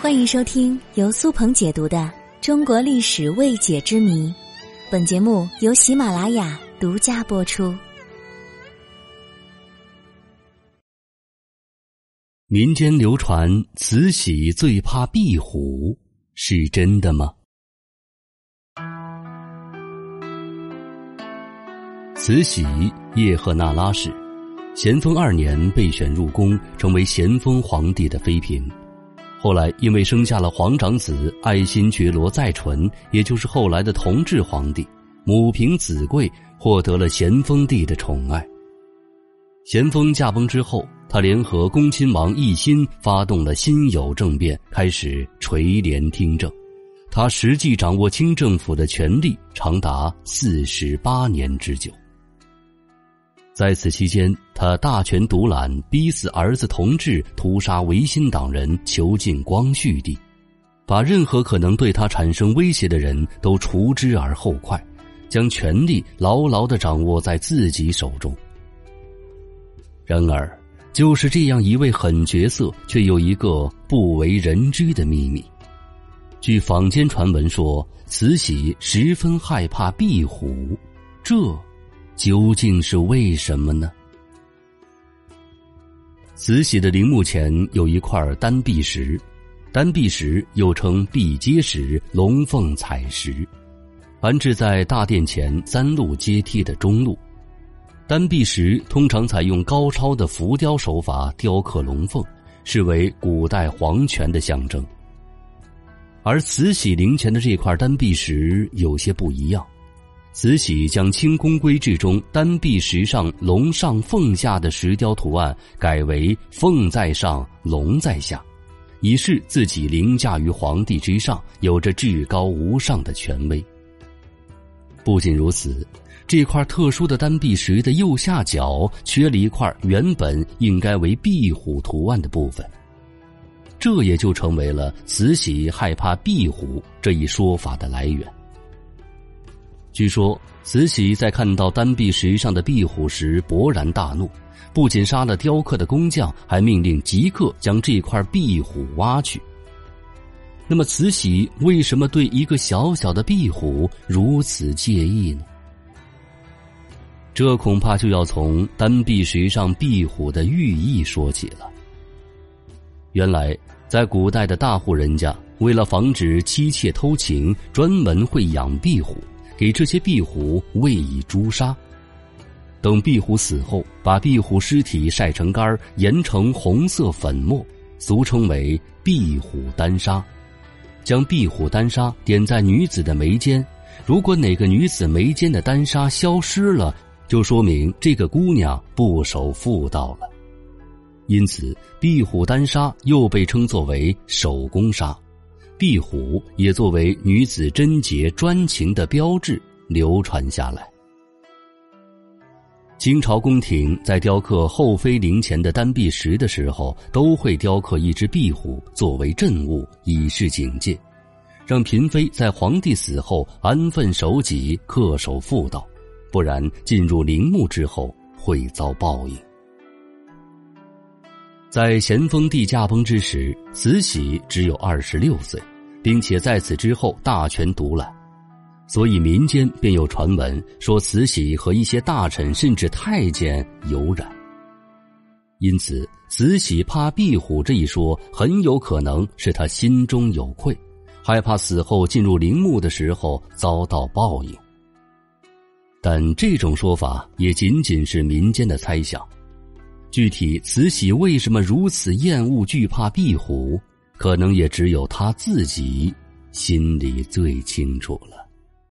欢迎收听由苏鹏解读的《中国历史未解之谜》，本节目由喜马拉雅独家播出。民间流传慈禧最怕壁虎，是真的吗？慈禧叶赫那拉氏，咸丰二年被选入宫，成为咸丰皇帝的妃嫔。后来，因为生下了皇长子爱新觉罗载淳，也就是后来的同治皇帝，母凭子贵，获得了咸丰帝的宠爱。咸丰驾崩之后，他联合恭亲王奕欣，发动了辛酉政变，开始垂帘听政。他实际掌握清政府的权力长达四十八年之久。在此期间，他大权独揽，逼死儿子同治，屠杀维新党人，囚禁光绪帝，把任何可能对他产生威胁的人都除之而后快，将权力牢牢的掌握在自己手中。然而，就是这样一位狠角色，却有一个不为人知的秘密。据坊间传闻说，慈禧十分害怕壁虎，这。究竟是为什么呢？慈禧的陵墓前有一块丹壁石，丹壁石又称壁阶石、龙凤彩石，安置在大殿前三路阶梯的中路。丹壁石通常采用高超的浮雕手法雕刻龙凤，视为古代皇权的象征。而慈禧陵前的这块丹壁石有些不一样。慈禧将清宫规制中丹壁石上龙上凤下的石雕图案改为凤在上，龙在下，以示自己凌驾于皇帝之上，有着至高无上的权威。不仅如此，这块特殊的丹壁石的右下角缺了一块原本应该为壁虎图案的部分，这也就成为了慈禧害怕壁虎这一说法的来源。据说慈禧在看到丹壁石上的壁虎时勃然大怒，不仅杀了雕刻的工匠，还命令即刻将这块壁虎挖去。那么，慈禧为什么对一个小小的壁虎如此介意呢？这恐怕就要从丹壁石上壁虎的寓意说起了。原来，在古代的大户人家，为了防止妻妾偷情，专门会养壁虎。给这些壁虎喂以朱砂，等壁虎死后，把壁虎尸体晒成干研成红色粉末，俗称为壁虎丹砂。将壁虎丹砂点在女子的眉间，如果哪个女子眉间的丹砂消失了，就说明这个姑娘不守妇道了。因此，壁虎丹砂又被称作为守宫砂。壁虎也作为女子贞洁专情的标志流传下来。清朝宫廷在雕刻后妃陵前的丹壁石的时候，都会雕刻一只壁虎作为镇物，以示警戒，让嫔妃在皇帝死后安分守己、恪守妇道，不然进入陵墓之后会遭报应。在咸丰帝驾崩之时，慈禧只有二十六岁。并且在此之后大权独揽，所以民间便有传闻说慈禧和一些大臣甚至太监有染。因此，慈禧怕壁虎这一说很有可能是他心中有愧，害怕死后进入陵墓的时候遭到报应。但这种说法也仅仅是民间的猜想，具体慈禧为什么如此厌恶惧怕壁虎？可能也只有他自己心里最清楚了。